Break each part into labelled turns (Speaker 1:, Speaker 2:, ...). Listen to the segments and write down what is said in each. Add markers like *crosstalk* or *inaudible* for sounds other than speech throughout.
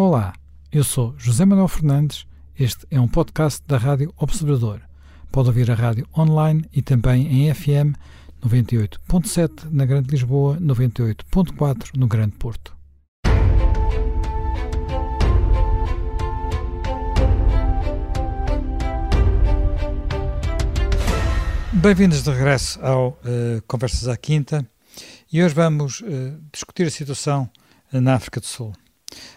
Speaker 1: Olá, eu sou José Manuel Fernandes. Este é um podcast da Rádio Observador. Pode ouvir a rádio online e também em FM 98.7 na Grande Lisboa, 98.4 no Grande Porto. Bem-vindos de regresso ao uh, Conversas à Quinta e hoje vamos uh, discutir a situação na África do Sul.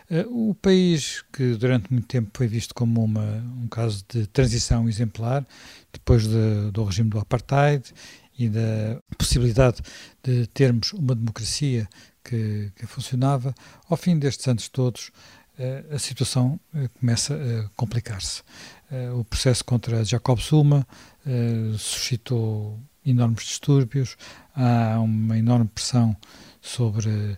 Speaker 1: Uh, o país que durante muito tempo foi visto como uma, um caso de transição exemplar, depois de, do regime do apartheid e da possibilidade de termos uma democracia que, que funcionava, ao fim destes anos todos, uh, a situação uh, começa a complicar-se. o processo contra Jacob Zuma suscitou enormes distúrbios, há uma enorme pressão sobre eh,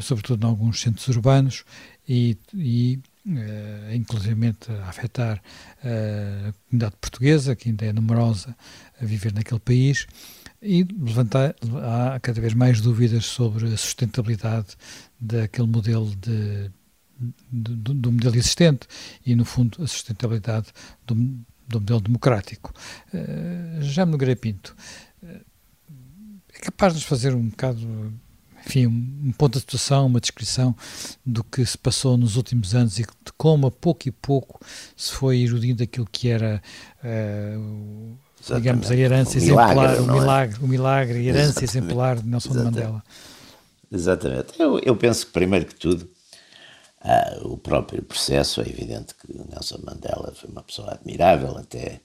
Speaker 1: sobretudo em alguns centros urbanos, e, e uh, inclusivamente a afetar uh, a comunidade portuguesa, que ainda é numerosa a viver naquele país, e levantar, há cada vez mais dúvidas sobre a sustentabilidade daquele modelo de, do modelo existente e, no fundo, a sustentabilidade do, do modelo democrático. Uh, já me Nogueira Pinto, é capaz de nos fazer um bocado enfim, um ponto de situação, uma descrição do que se passou nos últimos anos e de como a pouco e pouco se foi erudindo aquilo que era, uh, digamos, a herança exemplar, milagre, o, milagre, é? o milagre, a herança Exatamente. exemplar de Nelson Exatamente. Mandela.
Speaker 2: Exatamente. Eu, eu, penso que, primeiro que tudo, uh, o próprio processo, é evidente que Nelson Mandela foi uma pessoa admirável, até,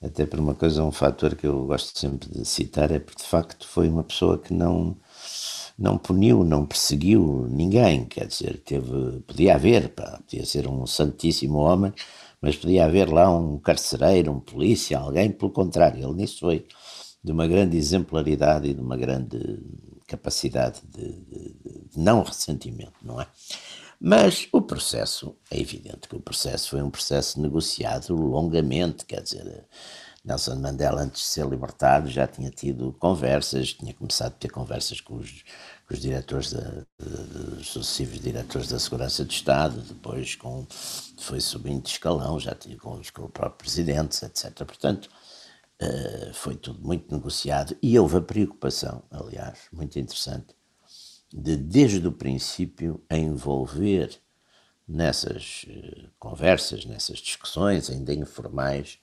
Speaker 2: até por uma coisa, um fator que eu gosto sempre de citar, é porque de facto foi uma pessoa que não não puniu, não perseguiu ninguém, quer dizer, teve, podia haver, pá, podia ser um santíssimo homem, mas podia haver lá um carcereiro, um polícia, alguém, pelo contrário, ele nisso foi de uma grande exemplaridade e de uma grande capacidade de, de, de não ressentimento, não é? Mas o processo, é evidente que o processo foi um processo negociado longamente, quer dizer, Nelson Mandela, antes de ser libertado, já tinha tido conversas, tinha começado a ter conversas com os, os diretores, da, de, os sucessivos diretores da Segurança do Estado, depois com, foi subindo de escalão, já tinha com, com o próprio presidente, etc. Portanto, uh, foi tudo muito negociado e houve a preocupação, aliás, muito interessante, de desde o princípio envolver nessas uh, conversas, nessas discussões, ainda informais,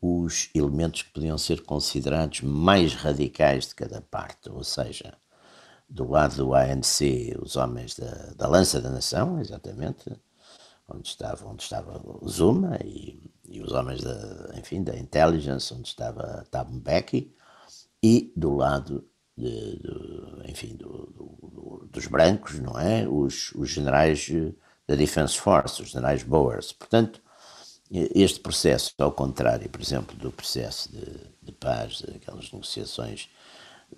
Speaker 2: os elementos que podiam ser considerados mais radicais de cada parte, ou seja, do lado do ANC, os homens da, da Lança da Nação, exatamente, onde estava, onde estava Zuma e, e os homens da, enfim, da Intelligence, onde estava Thabo e do lado de, de, enfim, do, do, dos brancos, não é? Os, os generais da Defense Force, os generais Boers. Portanto, este processo, ao contrário, por exemplo, do processo de, de paz, aquelas negociações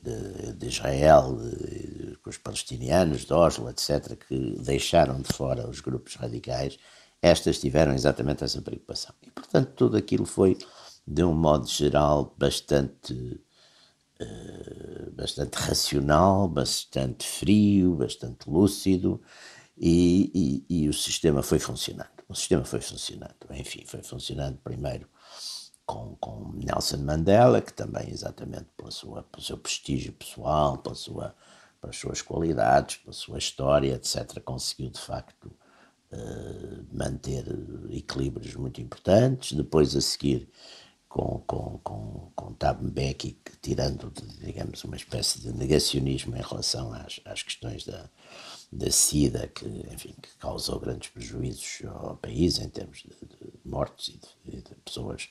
Speaker 2: de, de Israel, de, com os palestinianos, de Oslo, etc., que deixaram de fora os grupos radicais, estas tiveram exatamente essa preocupação. E, portanto, tudo aquilo foi, de um modo geral, bastante, uh, bastante racional, bastante frio, bastante lúcido, e, e, e o sistema foi funcionando o sistema foi funcionando. Enfim, foi funcionando primeiro com, com Nelson Mandela, que também, exatamente pela sua, pelo seu prestígio pessoal, pela sua, pelas suas qualidades, pela sua história, etc., conseguiu de facto uh, manter equilíbrios muito importantes. Depois, a seguir, com, com, com, com Thabo Mbeki, tirando, digamos, uma espécie de negacionismo em relação às, às questões da da SIDA, que, enfim, que causou grandes prejuízos ao país em termos de, de mortes e de, de, pessoas,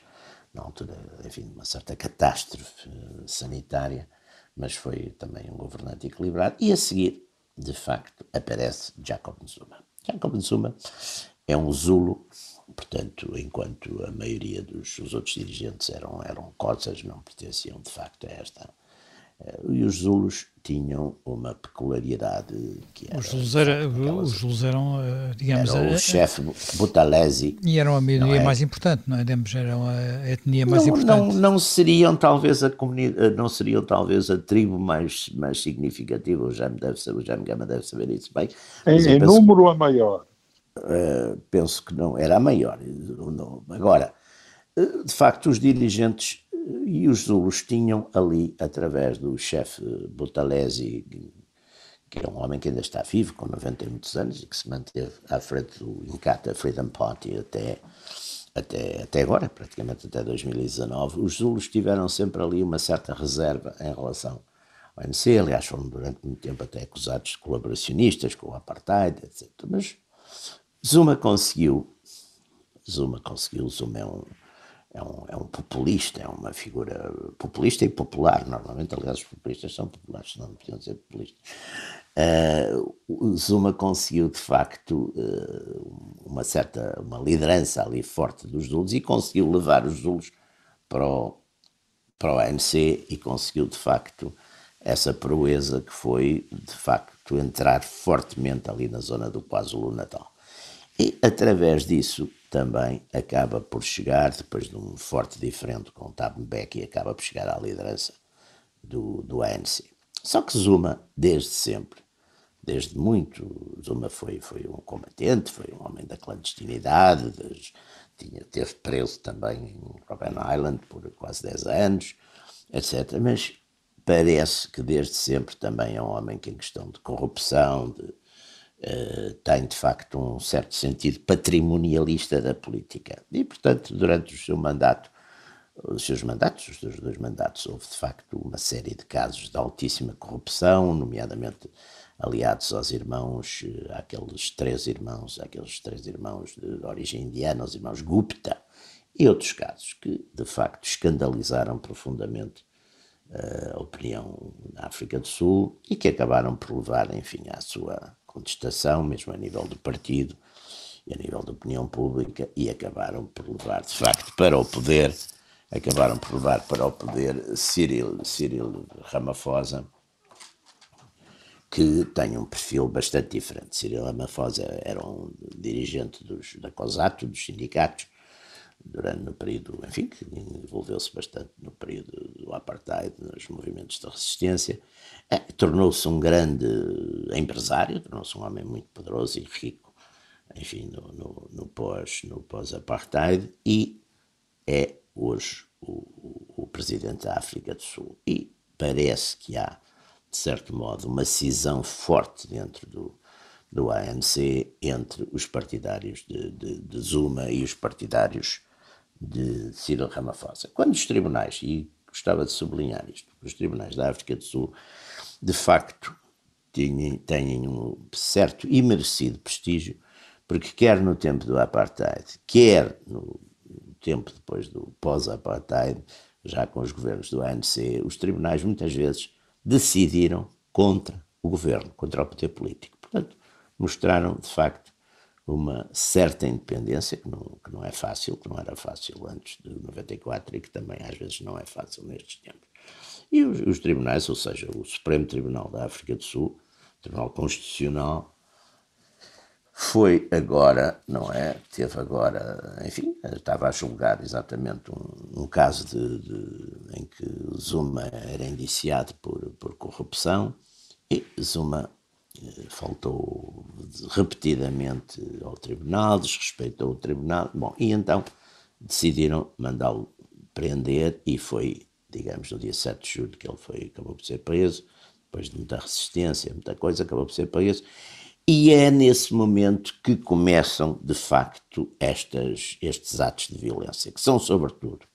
Speaker 2: na altura, enfim, uma certa catástrofe eh, sanitária, mas foi também um governante equilibrado. E a seguir, de facto, aparece Jacob Zuma. Jacob Zuma é um zulo, portanto, enquanto a maioria dos outros dirigentes eram, eram cotas, não pertenciam de facto a esta e os Zulus tinham uma peculiaridade que era...
Speaker 1: Os Zulus, era, aquelas, os Zulus eram, eh, digamos...
Speaker 2: Era o chefe Butalesi.
Speaker 1: E eram a minoria é? mais importante, não é? Digamos, eram a etnia mais
Speaker 2: não,
Speaker 1: importante.
Speaker 2: Não, não seriam talvez a comunidade, eh, não seriam talvez a tribo mais, mais significativa, o Jaime, deve saber, o Jaime Gama deve saber isso bem.
Speaker 3: Em, em número a maior.
Speaker 2: uh, penso que não era a maior. Agora, uh, de facto, os dirigentes e os Zulus tinham ali, através do chefe Butalesi, que é um homem que ainda está vivo, com 90 e muitos anos, e que se manteve à frente do Inkatha Freedom Party até, até, até agora, praticamente até 2019, os Zulus tiveram sempre ali uma certa reserva em relação ao ANC, aliás foram durante muito tempo até acusados de colaboracionistas com o Apartheid, etc. Mas Zuma conseguiu, Zuma conseguiu, Zuma é um, é um, é um populista, é uma figura populista e popular. Normalmente, aliás, os populistas são populares, não podiam ser populistas. Uh, Zuma conseguiu, de facto, uh, uma certa uma liderança ali forte dos Zulos e conseguiu levar os Zulos para o, para o ANC e conseguiu, de facto, essa proeza que foi, de facto, entrar fortemente ali na zona do KwaZulu-Natal. E, através disso, também acaba por chegar, depois de um forte diferente com Thabo Mbeki, acaba por chegar à liderança do, do ANC. Só que Zuma, desde sempre, desde muito, Zuma foi, foi um combatente, foi um homem da clandestinidade, des, tinha, teve preso também em Robben Island por quase 10 anos, etc. Mas parece que desde sempre também é um homem que em questão de corrupção, de, uh, tem de facto um certo sentido patrimonialista da política. E, portanto, durante o seu mandato, os seus mandatos, os seus dois mandatos, houve de facto uma série de casos de altíssima corrupção, nomeadamente aliados aos irmãos, eh, àqueles três irmãos, àqueles três irmãos de origem indiana, os irmãos Gupta, e outros casos que de facto escandalizaram profundamente eh, a opinião na África do Sul e que acabaram por levar, enfim, à sua contestação, mesmo a nível do partido e a nível da opinião pública, e acabaram por levar, de facto, para o poder, acabaram por levar para o poder Cyril, Cyril Ramaphosa, que tem um perfil bastante diferente. Cyril Ramaphosa era um dirigente dos, da COSATO, dos sindicatos, durante no período, enfim, que envolveu-se bastante no período do apartheid, nos movimentos de resistência, é, tornou-se um grande empresário, tornou-se um homem muito poderoso e rico, enfim, no, no, no pós, no pós-apartheid e é hoje o, o, presidente da África do Sul. E parece que há, de certo modo, uma cisão forte dentro do, do ANC entre os partidários de, de, de Zuma e os partidários de Cyril Ramaphosa. Quando os tribunais, e gostava de sublinhar isto, os tribunais da África do Sul, de facto, têm, têm um certo e merecido prestígio, porque quer no tempo do apartheid, quer no tempo depois do pós-apartheid, já com os governos do ANC, os tribunais muitas vezes decidiram contra o governo, contra o poder político. Portanto, mostraram de facto uma certa independência, que não, que não é fácil, que não era fácil antes de 94 e que também às vezes não é fácil nestes tempos. E os, os tribunais, ou seja, o Supremo Tribunal da África do Sul, Tribunal Constitucional, foi agora, não é? Teve agora, enfim, estava a julgar exatamente um, um caso de, de, em que Zuma era indiciado por, por corrupção e Zuma faltou repetidamente ao tribunal, desrespeitou o tribunal, bom, e então decidiram mandá-lo prender e foi, digamos, no dia 7 de julho que ele foi, acabou por ser preso, depois de muita resistência, muita coisa, acabou por ser preso, e é nesse momento que começam, de facto, estas, estes atos de violência, que são, sobretudo,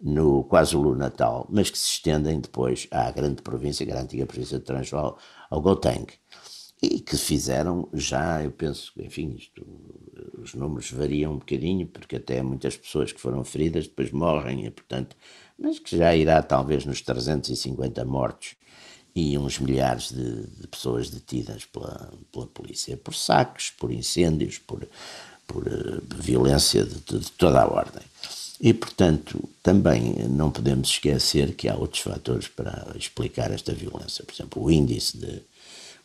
Speaker 2: no KwaZulu-Natal, mas que se estendem depois à grande província, a antiga província de Transvaal, ao Gauteng e que fizeram já, eu penso, enfim, isto, os números variam um bocadinho, porque até muitas pessoas que foram feridas depois morrem, e portanto, mas que já irá talvez nos 350 mortos e uns milhares de, de pessoas detidas pela, pela polícia, por saques, por incêndios, por, por uh, violência de, de toda a ordem. E, portanto, também não podemos esquecer que há outros fatores para explicar esta violência. Por exemplo, o índice de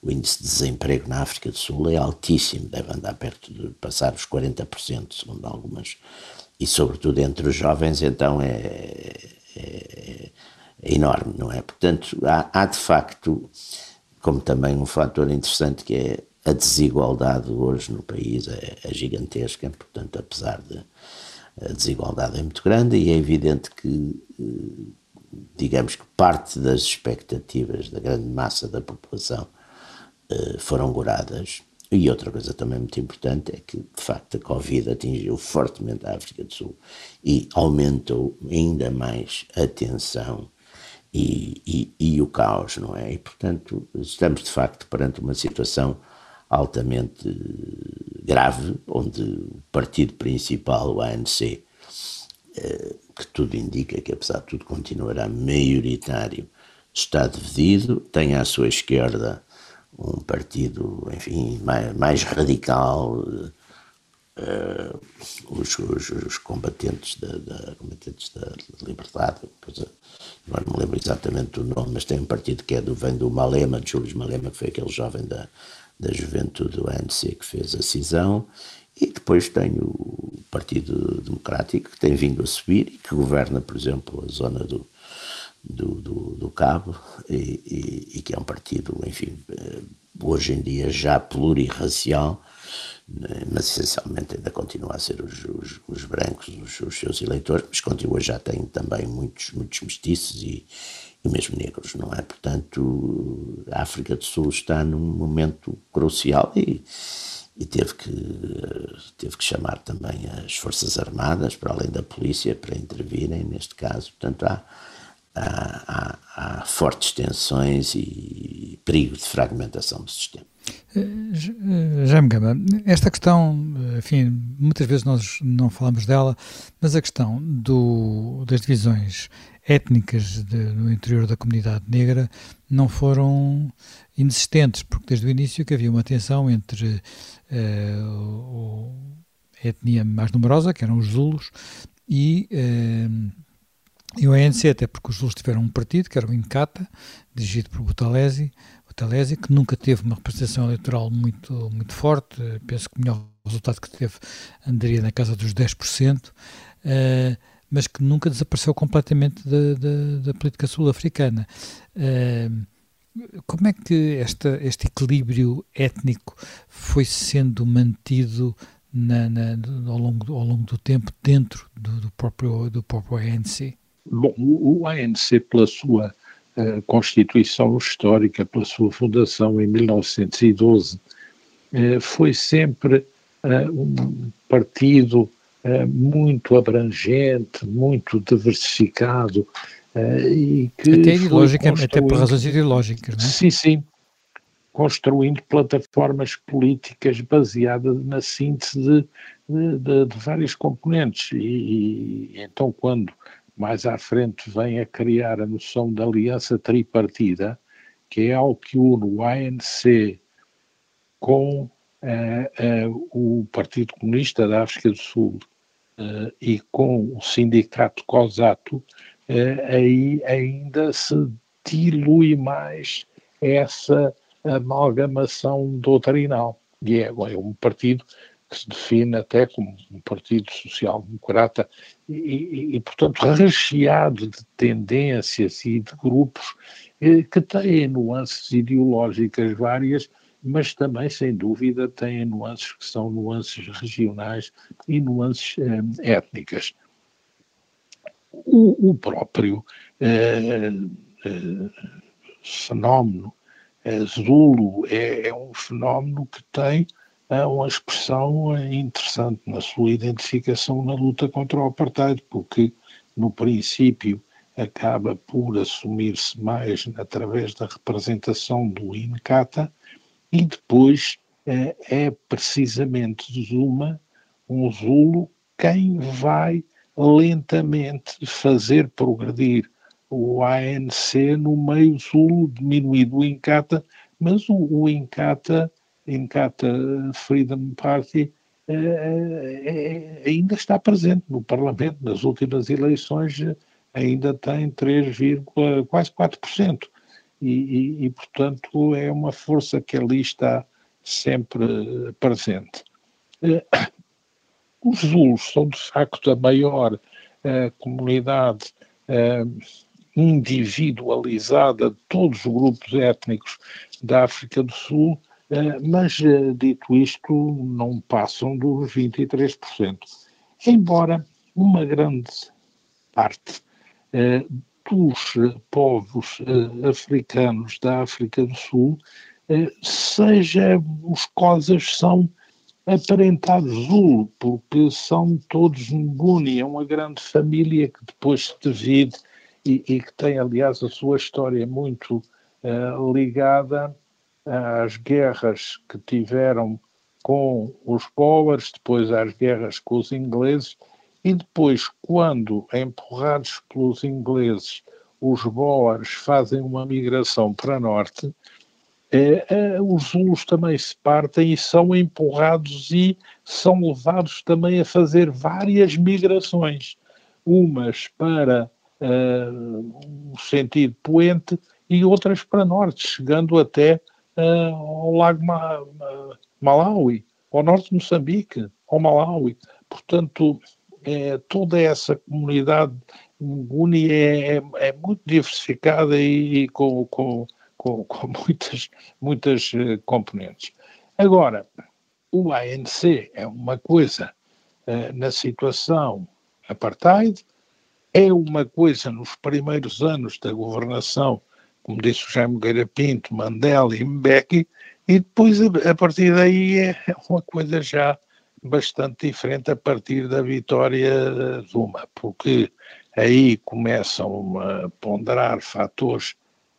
Speaker 2: o índice de desemprego na África do Sul é altíssimo, deve andar perto de passar os 40%, segundo algumas, e sobretudo entre os jovens, então é, é, é enorme, não é? Portanto, há, há, de facto, como também um fator interessante que é a desigualdade hoje no país é, é gigantesca, portanto, apesar de a desigualdade é muito grande e é evidente que, eh, digamos que parte das expectativas da grande massa da população eh, foram goradas. E outra coisa também muito importante é que, de facto, a Covid atingiu fortemente a África do Sul e aumentou ainda mais a tensão e, e, e, o caos, não é? E, portanto, estamos de facto perante uma situação altamente grave, onde o partido principal, o ANC, eh, que tudo indica que, apesar de tudo, continuará maioritário, está dividido, tem à sua esquerda um partido, enfim, mais, mais radical, uh, os, os, os, combatentes da, da, combatentes da liberdade, não me lembro exatamente do nome, mas tem um partido que é do, vem do Malema, de Júlio Malema, que foi aquele jovem da, da juventude do ANC que fez a cisão, e depois tem o Partido Democrático, que tem vindo a subir e que governa, por exemplo, a zona do, do, do, do Cabo, e, e, e, que é um partido, enfim, eh, hoje em dia já plurirracial, né, mas essencialmente ainda continua a ser os, os, os brancos, os, os, seus eleitores, mas continua já tem também muitos, muitos mestiços e, e mesmo negros, não é? Portanto, a África do Sul está num momento crucial e, e teve, que, teve que chamar também as Forças Armadas, para além da polícia, para intervirem neste caso. Portanto, há, há, há, há fortes tensões e perigo de fragmentação do sistema.
Speaker 1: Eh, Jaime Gama, esta questão, enfim, muitas vezes nós não falamos dela, mas a questão do, das divisões étnicas de, no interior da comunidade negra não foram inexistentes, porque desde o início que havia uma tensão entre uh, a etnia mais numerosa, que eram os Zulos, e, uh, e o ANC, até porque os Zulos tiveram um partido, que era o Incata, dirigido por Butalesi, Butalesi que nunca teve uma representação eleitoral muito, muito forte, penso que o melhor resultado que teve andaria na casa dos 10%, uh, mas que nunca desapareceu completamente da, da, da política sul-africana. Uh, como é que esta, este equilíbrio étnico foi sendo mantido na, na, ao, longo, ao longo do tempo dentro do, do, próprio, do próprio ANC?
Speaker 3: Bom, o ANC, pela sua constituição histórica, pela sua fundação em 1912, uh, foi sempre uh, um partido eh, muito abrangente, muito diversificado eh, e que
Speaker 1: até ideologicamente, até por razões ideológicas, não é?
Speaker 3: Sim, sim, construindo plataformas políticas baseadas na síntese de, de, de vários componentes e, e, então quando mais à frente vem a criar a noção da aliança tripartida, que é algo que une o ANC com uh, uh, o Partido Comunista da África do Sul uh, e com o sindicato COSATO, aí ainda se dilui mais essa amalgamação doutrinal. E é, é um partido que se define até como um partido social-democrata e, e, e, portanto, recheado de tendências e de grupos eh, que têm nuances ideológicas várias, mas também, sem dúvida, têm nuances que são nuances regionais e nuances eh, étnicas. O, o próprio eh, eh, fenómeno eh, Zulu é, é, um fenómeno que tem eh, uma expressão interessante na sua identificação na luta contra o apartheid, porque, no princípio, acaba por assumir-se mais através da representação do Inkatha, e depois é, é precisamente Zuma, um Zulo, quem vai lentamente fazer progredir o ANC no meio Zulo, diminuído o Inkatha, mas o, o Inkatha, Inkatha Freedom Party, é, é, ainda está presente no Parlamento. Nas últimas eleições ainda tem 3, quase 4% e, e, e, portanto, é uma força que ali está sempre presente. Eh, *coughs* os Zulus são, de facto, a maior uh, comunidade uh, individualizada de todos os grupos étnicos da África do Sul mas, dito isto, não passam dos 23%. Embora uma grande parte dos povos africanos da África do Sul seja os cosas são aparentado Zulu, porque são todos Nguni, é uma grande família que depois se divide e, e que tem, aliás, a sua história muito uh, ligada às guerras que tiveram com os Boers, depois às guerras com os ingleses, e depois, quando, empurrados pelos ingleses, os Boers fazem uma migração para norte, é, é, os Zulus também se partem e são empurrados e são levados também a fazer várias migrações, umas para uh, o sentido poente e outras para norte, chegando até uh, ao Lago Ma Malawi, ao norte de Moçambique, ao Malawi. Portanto, é, toda essa comunidade Nguni é, é, é, muito diversificada e, e com, com com, com *laughs* muitas, muitas uh, componentes. Agora, o ANC é uma coisa uh, na situação apartheid, é uma coisa nos primeiros anos da governação, como disse o Jaime Gueira Pinto, Mandela e Mbeki, e depois a, partir daí é uma coisa já bastante diferente a partir da vitória de Zuma, porque aí começam a ponderar fatores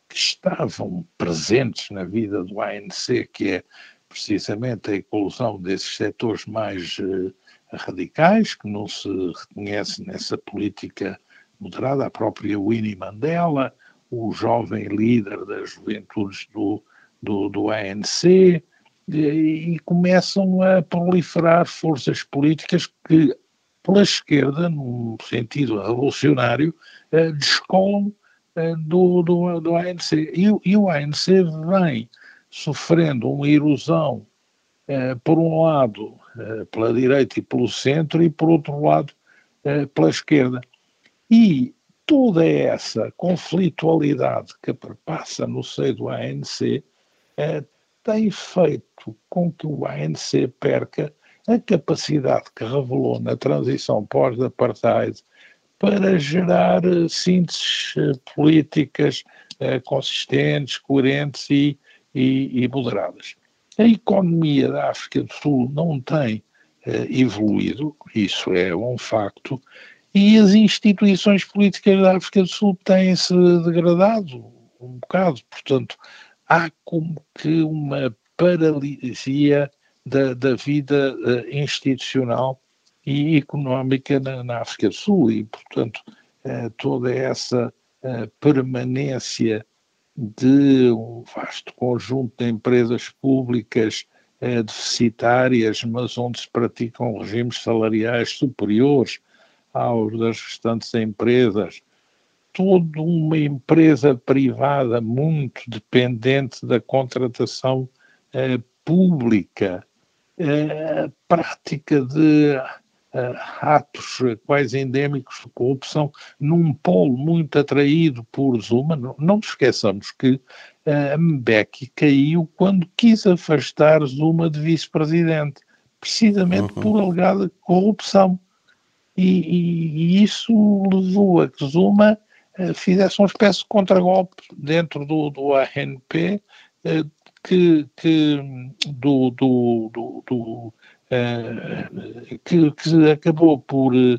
Speaker 3: que estavam presentes na vida do ANC, que é precisamente a inclusão desses setores mais uh, radicais, que não se reconhece nessa política moderada, a própria Winnie Mandela, o jovem líder das juventudes do, do, do ANC, e, começam a proliferar forças políticas que, pela esquerda, num sentido revolucionário, uh, descolam eh, do, do, do ANC. E, e, o ANC vem sofrendo uma erosão, eh, por um lado, eh, pela direita e pelo centro, e por outro lado, eh, pela esquerda. E toda essa conflitualidade que perpassa no seio do ANC eh, tem feito com que o ANC perca a capacidade que revelou na transição pós-apartheid para gerar eh, sínteses eh, políticas eh, consistentes, coerentes e, e, e, moderadas. A economia da África do Sul não tem evoluído, isso é um facto, e as instituições políticas da África do Sul têm-se degradado um bocado, portanto, há como que uma paralisia da, da vida institucional e económica na, na África do Sul. E, portanto, eh, toda essa eh, permanência de um vasto conjunto de empresas públicas deficitárias, mas onde se praticam regimes salariais superiores aos das restantes empresas, toda uma empresa privada muito dependente da contratação eh, pública, eh, prática de uh, atos quase endémicos de corrupção num polo muito atraído por Zuma. Não, não nos esqueçamos que uh, Mbeki caiu quando quis afastar Zuma de vice-presidente, precisamente uhum. por alegada corrupção. E, e, isso levou a que Zuma uh, fizesse uma espécie de contragolpe dentro do, do ANP, uh, que, que do, do, do, do eh, que, que, acabou por, eh,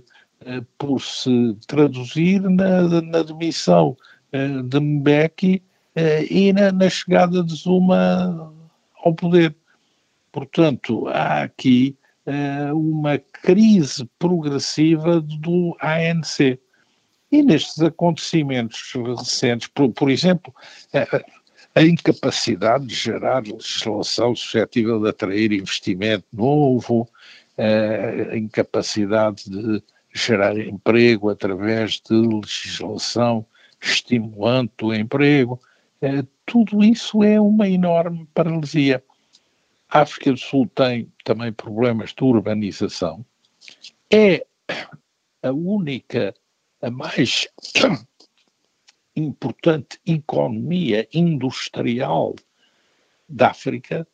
Speaker 3: por se traduzir na, na demissão eh, de Mbeki e na, na, chegada de Zuma ao poder. Portanto, há aqui uma crise progressiva do ANC. E nestes acontecimentos recentes, por, por exemplo, a incapacidade de gerar legislação suscetível de atrair investimento novo, a incapacidade de gerar emprego através de legislação estimulante do emprego, tudo isso é uma enorme paralisia. A África do Sul tem também problemas de urbanização, é a única, a mais *coughs* importante economia industrial da África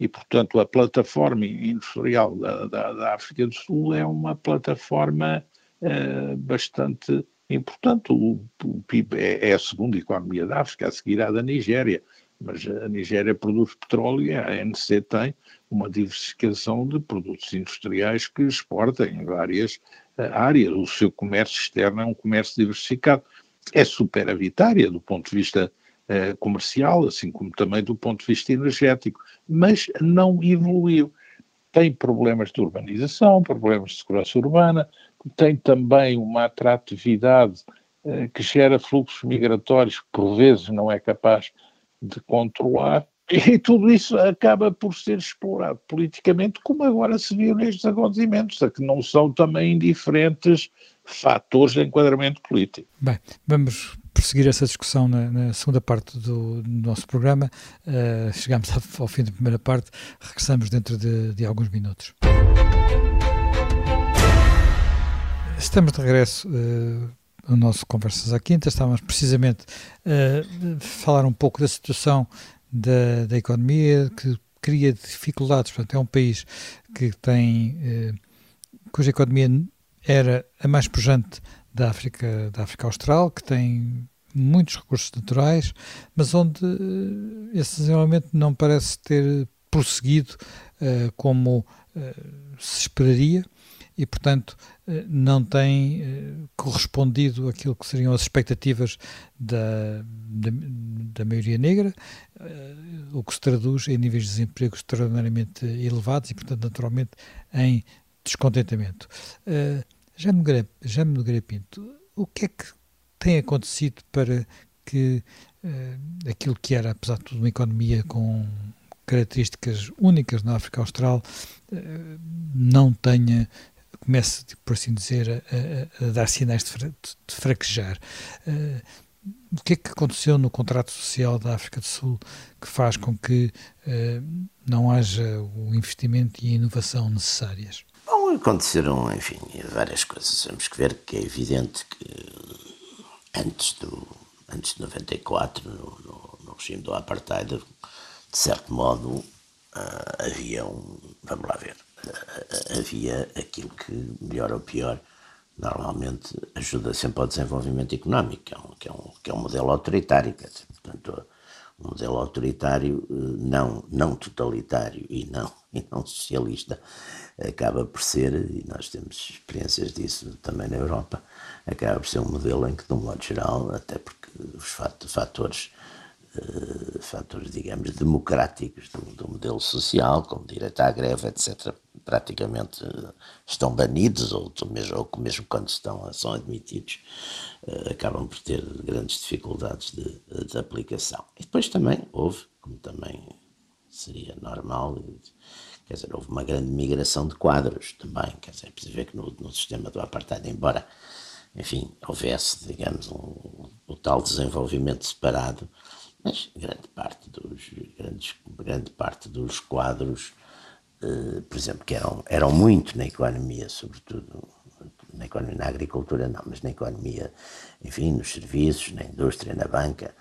Speaker 3: e, portanto, a plataforma industrial da, da, da África do Sul é uma plataforma uh, bastante importante. O, o PIB é, é, a segunda economia da África, a seguir à da Nigéria, mas a Nigéria produz petróleo e a ANC tem uma diversificação de produtos industriais que exporta em várias uh, áreas. O seu comércio externo é um comércio diversificado. É superavitária do ponto de vista eh, comercial, assim como também do ponto de vista energético, mas não evoluiu. Tem problemas de urbanização, problemas de segurança urbana, tem também uma atratividade eh, que gera fluxos migratórios que por vezes não é capaz de controlar, *laughs* e tudo isso acaba por ser explorado politicamente, como agora se viu nestes acontecimentos, a que não são também diferentes fatores de enquadramento político.
Speaker 1: Bem, vamos prosseguir essa discussão na, na segunda parte do, do nosso programa. Uh, chegamos ao fim da primeira parte, regressamos dentro de, de alguns minutos. Estamos de regresso uh, ao nosso Conversas à Quinta. Estávamos precisamente uh, a falar um pouco da situação da, da economia que cria dificuldades. Portanto, é um país que tem, cuja economia era a mais pujante da África, da África Austral, que tem muitos recursos naturais, mas onde eh, esse desenvolvimento não parece ter prosseguido como se esperaria e, portanto, não tem correspondido àquilo que seriam as expectativas da, da, da maioria negra, o que se traduz em níveis de desemprego extraordinariamente elevados e, portanto, naturalmente, em descontentamento. Já me Nogueira Pinto, o que é que tem acontecido para que aquilo que era, apesar de tudo, uma economia com características únicas na África Austral não tenha, comece, por assim dizer, a, a, dar sinais de, fra de fraquejar. Uh, o que é que aconteceu no contrato social da África do Sul que faz com que não haja o investimento e a inovação necessárias?
Speaker 2: Bom, aconteceram, enfim, várias coisas. Temos que ver que é evidente que antes, do, antes de 94, no, no, no regime do apartheid, de certo modo, uh, havia um. Vamos lá ver. Havia aquilo que, melhor ou pior, normalmente ajuda sempre ao desenvolvimento económico, que é um, que é um, que é um modelo autoritário. Quer dizer, portanto, um modelo autoritário, não, não totalitário e não, *laughs* e não socialista, acaba por ser, e nós temos experiências disso também na Europa, acaba por ser um modelo em que, de um modo geral, até porque os fatores, uh, fatores digamos, democráticos do, do, modelo social, como direito à greve, etc., praticamente uh, estão banidos, ou, mesmo, ou mesmo quando estão, são admitidos, uh, acabam por ter grandes dificuldades de, de aplicação. E depois também houve, como também seria normal, quer dizer, houve uma grande migração de quadros também, quer dizer, é preciso ver que no, no sistema do apartheid, embora, enfim, houvesse, digamos, um, um tal desenvolvimento separado, mas grande parte dos, grandes, grande parte dos quadros, eh, por exemplo, que eram, eram muito na economia, sobretudo na economia, na agricultura não, mas na economia, enfim, nos serviços, na indústria, na banca,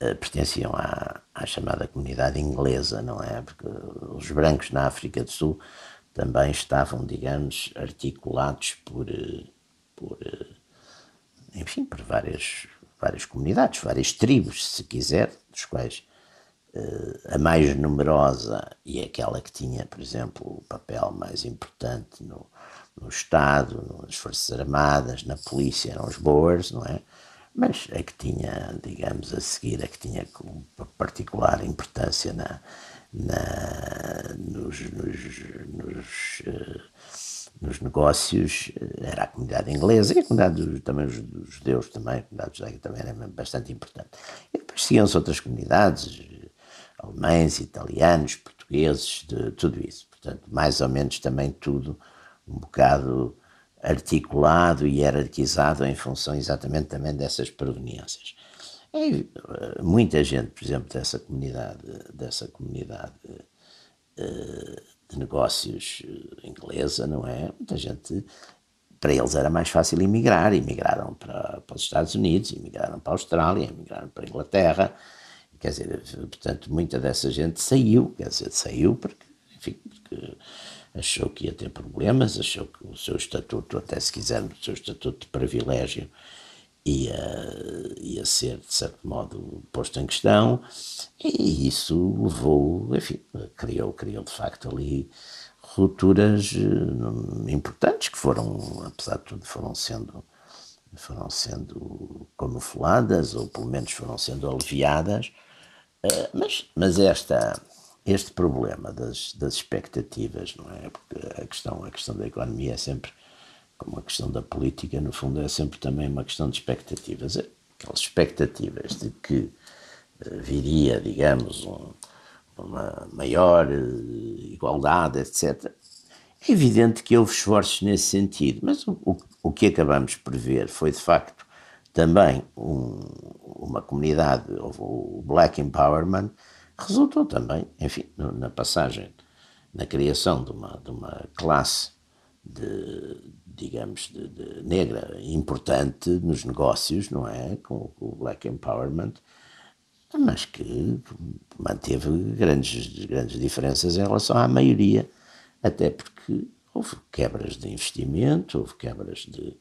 Speaker 2: eh, pertenciam à, à, chamada comunidade inglesa, não é? Porque os brancos na África do Sul também estavam, digamos, articulados por, eh, por enfim, por várias, várias comunidades, várias tribos, se quiser, dos quais a mais numerosa e aquela que tinha, por exemplo, o papel mais importante no, no Estado, nas Forças Armadas, na polícia, eram os Boers, não é? mas a que tinha, digamos, a seguir, a que tinha particular importância na, na, nos, nos, nos, uh, nos, negócios eh, era a comunidade inglesa e a comunidade dos, também dos, judeus também, a comunidade judaica também era bastante importante. E depois seguiam-se outras comunidades, alemães, italianos, portugueses, de, tudo isso. Portanto, mais ou menos também tudo um bocado articulado e hierarquizado em função exatamente também dessas proveniências. E, eh, muita gente, por exemplo, dessa comunidade, dessa comunidade uh, de negócios eh, inglesa, não é? Muita gente, para eles era mais fácil emigrar, emigraram para, para os Estados Unidos, emigraram para a Austrália, emigraram para a Inglaterra, quer dizer, portanto, muita dessa gente saiu, quer dizer, saiu porque, enfim, porque achou que ia ter problemas, achou que o seu estatuto, até se quiser, o seu estatuto de privilégio ia, ia ser, de certo modo, posto em questão, e isso levou, enfim, criou, criou de facto ali rupturas eh, importantes que foram, apesar de tudo, foram sendo foram sendo camufladas ou pelo menos foram sendo aliviadas, eh, mas, mas esta este problema das, das expectativas, não é? Porque a questão, a questão da economia é sempre, como a questão da política, no fundo, é sempre também uma questão de expectativas. Aquelas expectativas de que uh, viria, digamos, um, uma maior uh, igualdade, etc. É evidente que houve esforços nesse sentido, mas o, o, o que acabamos por ver foi, de facto, também um, uma comunidade, o Black Empowerment, resultou também, enfim, na passagem, na criação de uma, de uma classe de, digamos, de, de negra importante nos negócios, não é? Com, com, o Black Empowerment, mas que manteve grandes, grandes diferenças em relação à maioria, até porque houve quebras de investimento, houve quebras de.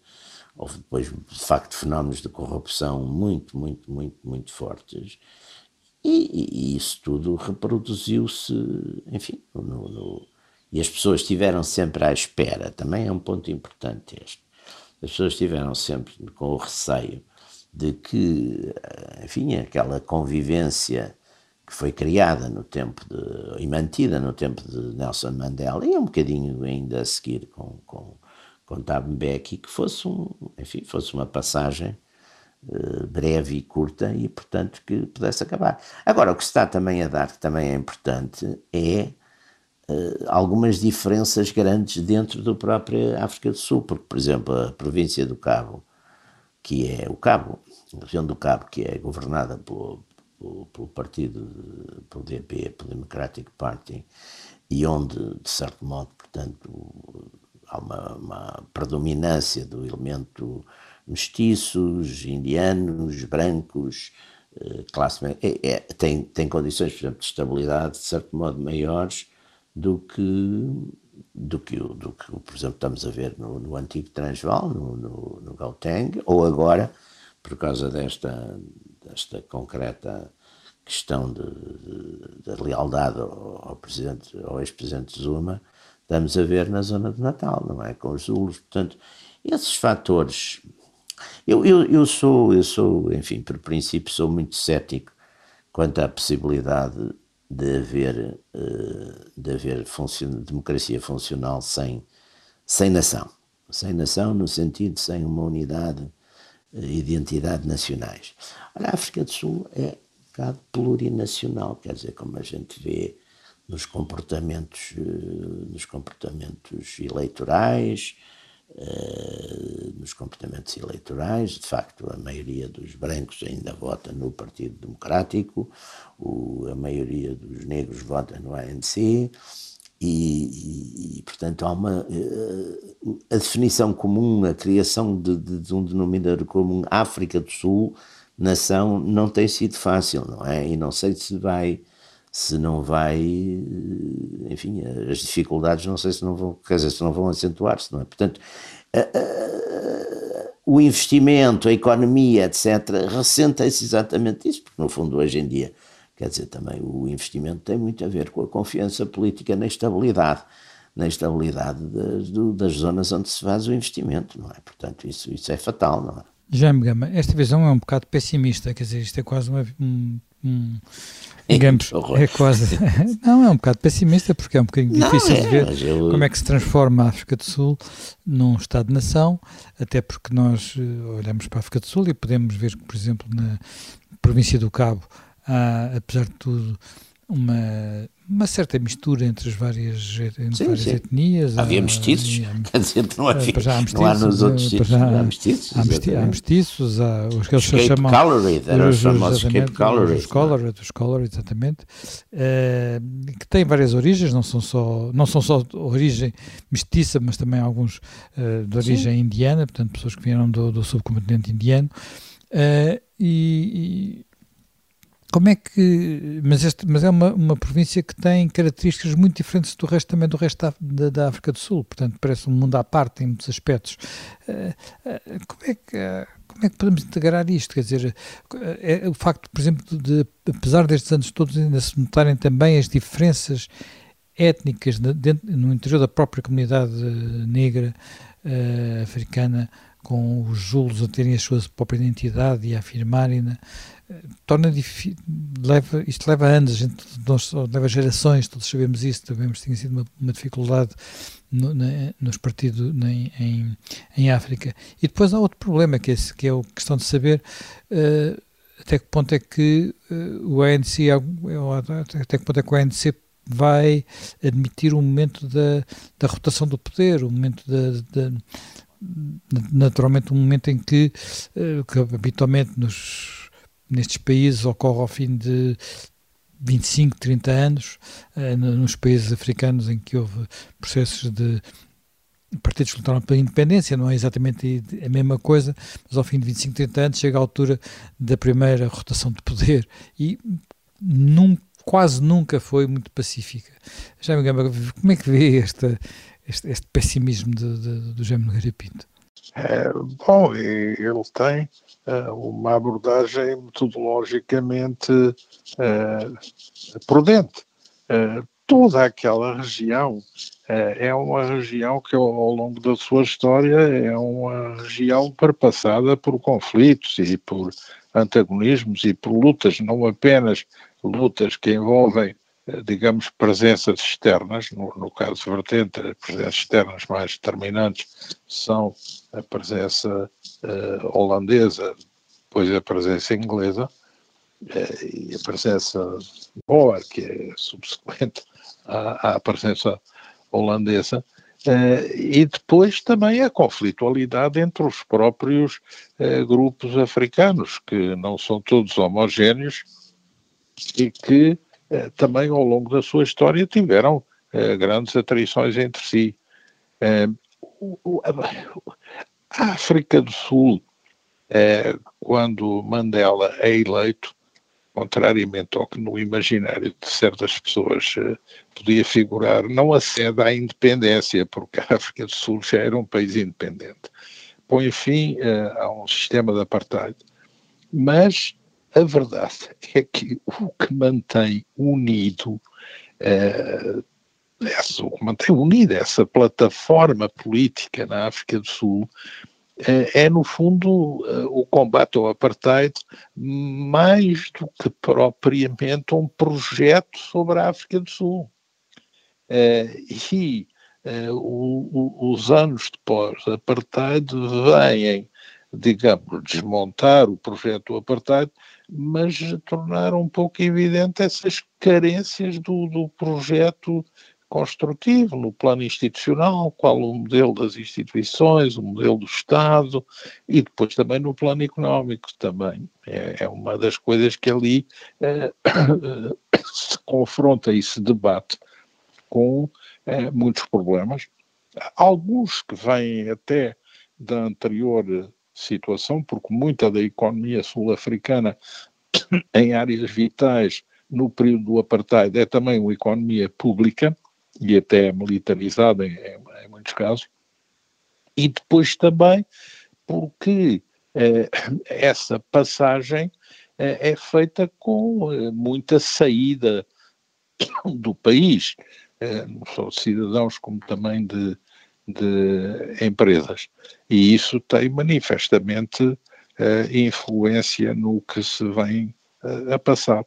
Speaker 2: Houve depois, de facto, fenómenos de corrupção muito, muito, muito, muito fortes e, e isso tudo reproduziu-se, enfim, no, no, e as pessoas estiveram sempre à espera, também é um ponto importante este. As pessoas estiveram sempre com o receio de que, enfim, aquela convivência que foi criada no tempo de, e mantida no tempo de Nelson Mandela, e um bocadinho ainda a seguir com, com, com Thabo Mbeki, que fosse, um, enfim, fosse uma passagem eh, breve e curta e, portanto, que pudesse acabar. Agora, o que se está também a dar, que também é importante, é algumas diferenças grandes dentro do próprio África do Sul, porque, por exemplo, a província do Cabo, que é o Cabo, a região do Cabo, que é governada pelo, pelo, pelo partido, pelo DP, pelo Democratic Party, e onde, de certo modo, portanto, há uma, uma predominância do elemento mestiços, indianos, brancos, eh, classe é, é, tem, tem condições, por exemplo, de estabilidade, de certo modo, maiores do que, do que, do que por exemplo, estamos a ver no, no antigo Transvaal, no, no, no Gauteng, ou agora, por causa desta, desta concreta questão de, de, de lealdade ao, ao, presidente, ao ex-presidente Zuma, estamos a ver na zona de Natal, não é? Com os Zulus. Portanto, esses fatores eu, eu, eu, sou, eu sou, enfim, por princípio, sou muito cético quanto à possibilidade de haver, eh, de haver funcion, democracia funcional sem, sem nação. Sem nação, no sentido sem uma unidade e eh, identidade nacionais. Olha, a África do Sul é um bocado plurinacional, quer dizer, como a gente vê nos comportamentos, eh, nos comportamentos eleitorais, nos comportamentos eleitorais. De facto, a maioria dos brancos ainda vota no Partido Democrático, o, a maioria dos negros vota no ANC. E, e, e, portanto há uma uh, a definição comum, a criação de, de, de, um denominador comum África do Sul, nação, não tem sido fácil, não é? E não sei se vai se não vai, enfim, as dificuldades não sei se não vão, quer dizer, se não vão acentuar-se, não é? Portanto, o investimento, a economia, etc., ressentem-se exatamente isso, porque no fundo hoje em dia, quer dizer, também o investimento tem muito a ver com a confiança política na estabilidade, na estabilidade das, das zonas onde se faz o investimento, não é? Portanto, isso, isso é fatal, não é?
Speaker 1: Jaime Gama, esta visão é um bocado pessimista, quer dizer, isto é quase uma, um, um, digamos, é quase, *laughs* não, é um bocado pessimista porque é um bocadinho difícil é, de ver eu... como é que se transforma a África do Sul num Estado-nação, até porque nós eh, olhamos para a África do Sul e podemos ver que, por exemplo, na província do Cabo há, apesar de tudo, uma, uma certa mistura entre as várias, entre sim, várias sim. etnias.
Speaker 2: Havia há, mestiços, quer dizer, não, havia, há mestiços, não há nos outros sítios, já, há mestiços. Há, mesti,
Speaker 1: há mestiços, há os que eles se chamam...
Speaker 2: Colored, eram os famosos Cape Colored. Os
Speaker 1: Colored, os Colored, exatamente, uh, que têm várias origens, não são só, não são só de origem mestiça, mas também alguns uh, de origem sim. indiana, portanto pessoas que vieram do, do subcontinente indiano, uh, e, e como é que. Mas, este, mas é uma, uma província que tem características muito diferentes do resto também do resto da, da, África do Sul, portanto, parece um mundo à parte em muitos aspectos. Uh, uh, como é que. Uh, como é que podemos integrar isto? Quer dizer, é, o facto, por exemplo, de, apesar destes anos todos ainda se notarem também as diferenças étnicas no interior da própria comunidade negra africana, com os julos a terem a sua própria identidade e a afirmarem-na, torna difícil, leva, isto leva anos, gente, nós, leva gerações, todos sabemos isso, sabemos que tinha sido uma, uma dificuldade no, na, nos partidos na, em, em África. E depois há outro problema, que é, esse, que é a questão de saber uh, até que ponto é que uh, o ANC, até que ponto é que o ANC vai admitir o um momento da, da rotação do poder, o um momento da, da naturalmente um momento em que, uh, que habitualmente nos nestes países ocorre ao fim de 25, 30 anos, uh, nos países africanos em que houve processos de partidos que lutaram pela independência, não é exatamente a mesma coisa, mas ao fim de 25, 30 anos chega a altura da primeira rotação de poder e num, quase nunca foi muito pacífica. Já me Gamba, como é que vê este, este, este pessimismo de, de, do Jaime Nogueira Pinto?
Speaker 3: É, bom, ele tem uh, uma abordagem metodologicamente uh, prudente. Uh, toda aquela região é uma região que, ao, longo da sua história, é uma região perpassada por conflitos e por antagonismos e por lutas, não apenas lutas que envolvem digamos, presenças externas, no, no caso vertente, as presenças externas mais determinantes são a presença uh, holandesa, depois a presença inglesa, uh, e a presença boa, que é subsequente à, à presença holandesa, uh, e depois também a conflitualidade entre os próprios grupos africanos, que não são todos homogéneos e que eh, também ao longo da sua história tiveram eh, grandes atrições entre si. Eh, a África do Sul, quando Mandela é eleito, contrariamente ao que no imaginário de certas pessoas podia figurar, não acede à independência, porque a África do Sul já era um país independente. Põe fim a um sistema de apartheid. Mas a verdade é que o que mantém unido uh, essa, o que mantém unida essa plataforma política na África do Sul uh, é, no fundo, uh, o combate ao apartheid, mais do que propriamente um projeto sobre a África do Sul. e os anos depois apartheid vêm, digamos, desmontar o projeto do apartheid mas tornar um pouco evidente essas carências do, do projeto construtivo no plano institucional, qual o modelo das instituições, o modelo do Estado e depois também no plano económico também. É, é uma das coisas que ali é, *coughs* se confronta e se debate com é, muitos problemas, alguns que vêm até da anterior situação, porque muita da economia sul-africana *coughs* em áreas vitais no período do apartheid é também uma economia pública e até militarizada em, em muitos casos, e depois também porque eh, *coughs* essa passagem eh, é feita com eh, muita saída *coughs* do país, eh, não só de cidadãos como também de, de empresas. E isso tem manifestamente uh, influência no que se vem uh, a passar.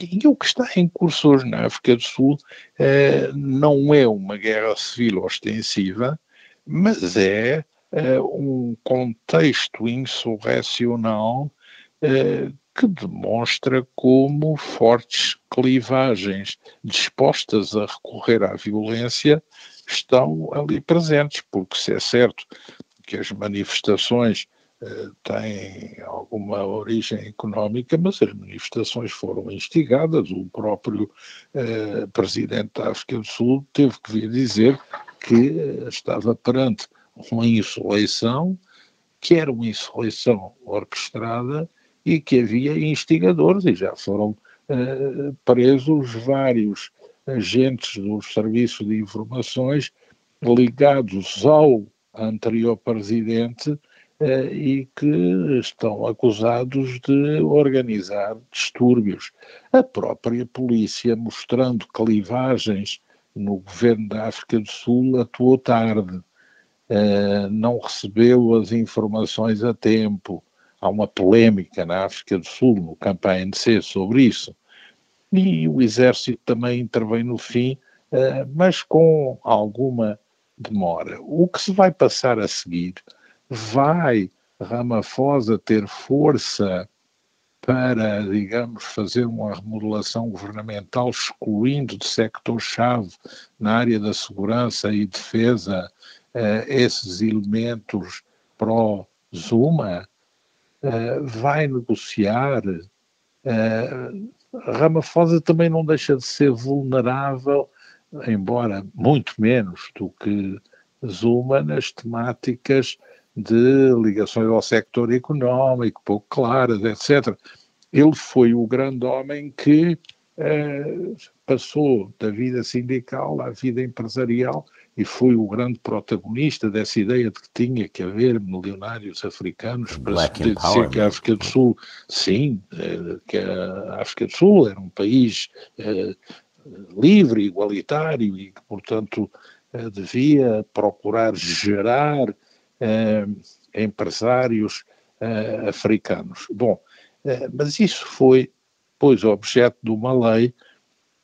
Speaker 3: E o que está em curso hoje na África do Sul uh, não é uma guerra civil ostensiva, mas é um contexto insurrecional que demonstra como fortes clivagens dispostas a recorrer à violência estão ali presentes, porque se é certo que as manifestações uh, têm alguma origem económica, mas as manifestações foram instigadas. O próprio uh, presidente da África do Sul teve que vir dizer que uh, estava perante uma insurreição, que era uma insurreição orquestrada e que havia instigadores e já foram uh, presos vários agentes dos serviços de informações ligados ao anterior presidente eh, e que estão acusados de organizar distúrbios. A própria polícia, mostrando clivagens no governo da África do Sul, atuou tarde, eh, não recebeu as informações a tempo. Há uma polémica na África do Sul, no campo ANC, sobre isso. E o exército também intervém no fim, eh, mas com alguma demora. O que se vai passar a seguir vai Ramaphosa ter força para, digamos, fazer uma remodelação governamental excluindo de sector-chave na área da segurança e defesa uh, esses elementos pró-Zuma, uh, vai negociar. Ramaphosa também não deixa de ser vulnerável, embora muito menos do que Zuma, nas temáticas de ligações ao sector económico, pouco claras, etc. Ele foi o grande homem que eh, passou da vida sindical à vida empresarial e foi o grande protagonista dessa ideia de que tinha que haver milionários africanos para Black se dizer que a África do Sul, sim, eh, que a África do Sul era um país eh, livre, igualitário e que, portanto, eh, devia procurar gerar eh, empresários africanos. Bom, mas isso foi, pois, objeto de uma lei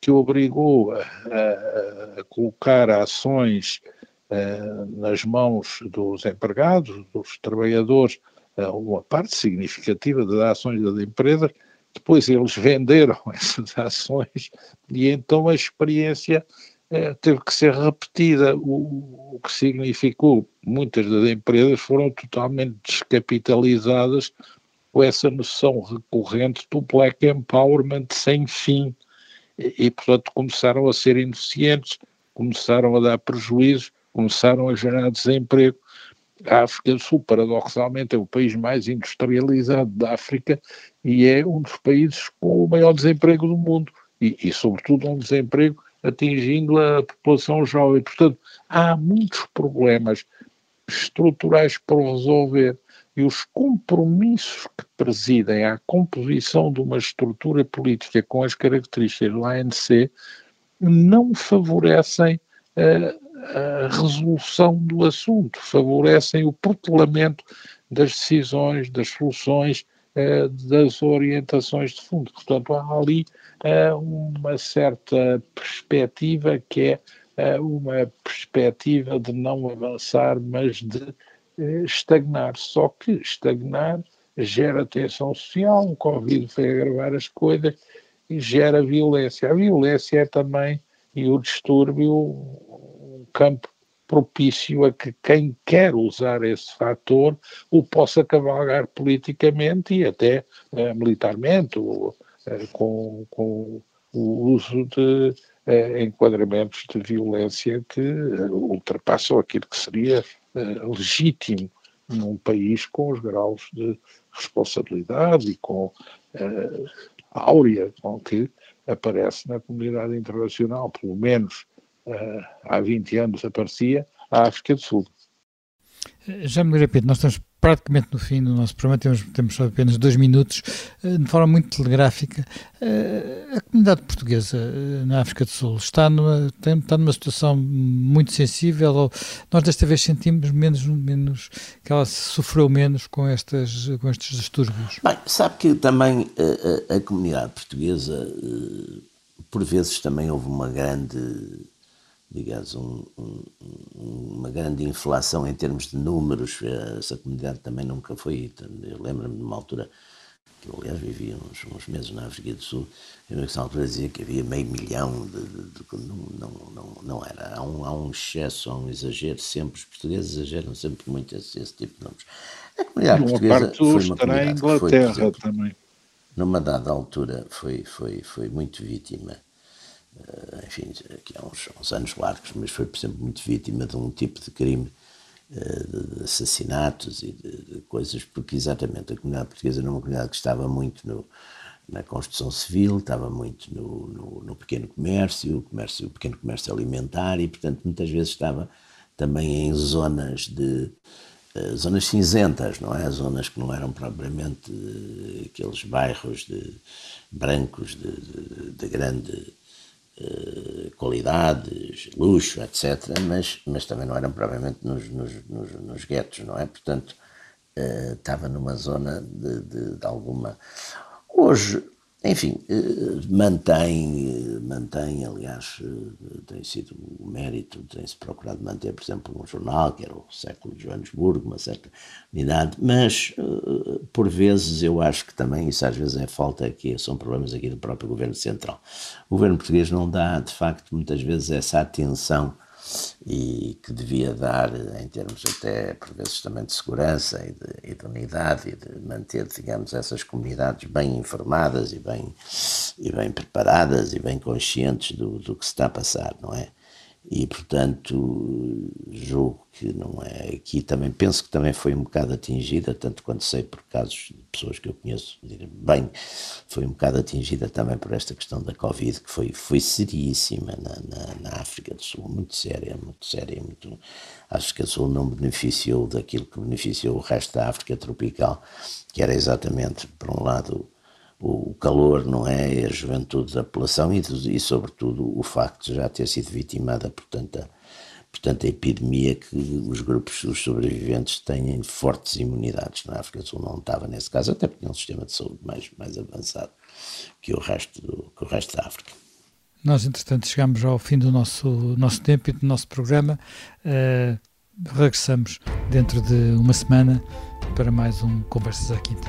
Speaker 3: que obrigou a, a, colocar ações nas mãos dos empregados, dos trabalhadores, uma parte significativa das ações das empresas, depois eles venderam *laughs* essas ações e então a experiência é, teve que ser repetida, o, o que significou muitas das empresas foram totalmente descapitalizadas com essa noção recorrente do black empowerment sem fim e, portanto começaram a ser ineficientes, começaram a dar prejuízos, começaram a gerar desemprego. A África do Sul, paradoxalmente, é o país mais industrializado da África e é um dos países com o maior desemprego do mundo e, e sobretudo, um desemprego atingindo a população jovem. Portanto, há muitos problemas estruturais para resolver e os compromissos que presidem à composição de uma estrutura política com as características do ANC não favorecem a, a resolução do assunto, favorecem o protelamento das decisões, das soluções, eh, das orientações de fundo. Portanto, há ali uh, uma certa perspectiva que é uma perspectiva de não avançar, mas de estagnar. Só que estagnar gera tensão social, o Covid foi agravar as coisas e gera violência. A violência é também, e o distúrbio, um campo propício a que quem quer usar esse fator o possa cavalgar politicamente e até militarmente, ou, eh, com, com o uso de eh, enquadramentos de violência que eh, ultrapassam aquilo que seria legítimo num país com os graus de responsabilidade e com a áurea com que aparece na comunidade internacional, pelo menos há 20 anos aparecia, a África do Sul.
Speaker 1: Já me repito, nós estamos praticamente no fim do nosso programa, temos, temos só apenas dois minutos, eh, de forma muito telegráfica. Eh, a comunidade portuguesa eh, na África do Sul está numa, está numa situação muito sensível, ou nós desta vez sentimos menos, menos que ela sofreu menos com, estas, com estes distúrbios?
Speaker 2: Bem, sabe que também a, a, a comunidade portuguesa, por vezes também houve uma grande digamos, um, um, uma grande inflação em termos de números. Essa comunidade também nunca foi. Eu lembro-me de uma altura que eu, aliás, vivia uns, uns, meses na África do Sul, e nessa altura dizia que havia meio milhão de. de, de não, não, não, não, era. Há um, há um excesso, há um exagero sempre. Os portugueses exageram sempre muito esse, esse tipo de números.
Speaker 3: A comunidade uma portuguesa foi uma comunidade Inglaterra que foi, exemplo, também.
Speaker 2: Numa dada altura foi, foi, foi muito vítima eh, enfim, aqui há uns, uns, anos largos, mas foi, por exemplo, muito vítima de um tipo de crime de assassinatos e de, de, coisas, porque exatamente a comunidade portuguesa era uma comunidade que estava muito no, na construção civil, estava muito no, no, no, pequeno comércio, comércio, o pequeno comércio alimentar e, portanto, muitas vezes estava também em zonas de uh, zonas cinzentas, não é? Zonas que não eram propriamente aqueles bairros de brancos de, de, de grande uh, qualidade, luxo, etc. Mas, mas também não eram propriamente nos, nos, nos, nos guetos, não é? Portanto, estava numa zona de, de, de alguma Hoje, enfim, eh, mantém, mantém, aliás, eh, tem sido o mérito, tem-se procurado manter, por exemplo, um jornal, que era o século de Joanesburgo, uma certa unidade, mas eh, por vezes eu acho que também isso às vezes é falta aqui, são problemas aqui do próprio governo central. O governo português não dá, de facto, muitas vezes essa atenção e que devia dar, em termos até, por vezes, também de segurança e de, e de, unidade e de manter, digamos, essas comunidades bem informadas e bem, e bem preparadas e bem conscientes do, do que se está a passar, não é? E portanto julgo que não é aqui. Também penso que também foi um bocado atingida tanto quanto sei por casos de pessoas que eu conheço bem foi um bocado atingida também por esta questão da covid que foi foi seríssima na, na, na África do Sul muito séria muito séria muito a África do Sul não beneficiou daquilo que beneficiou o resto da África tropical que era exatamente por um lado o calor, não é? A juventude da população e, e, sobretudo, o facto de já ter sido vitimada por tanta, por tanta epidemia que os grupos, os sobreviventes, têm fortes imunidades. Na África do Sul não estava nesse caso, até porque é um sistema de saúde mais, mais avançado que o, resto do, que o resto da África.
Speaker 1: Nós, entretanto, chegamos ao fim do nosso, nosso tempo e do nosso programa. Uh, regressamos dentro de uma semana para mais um Conversas à Quinta.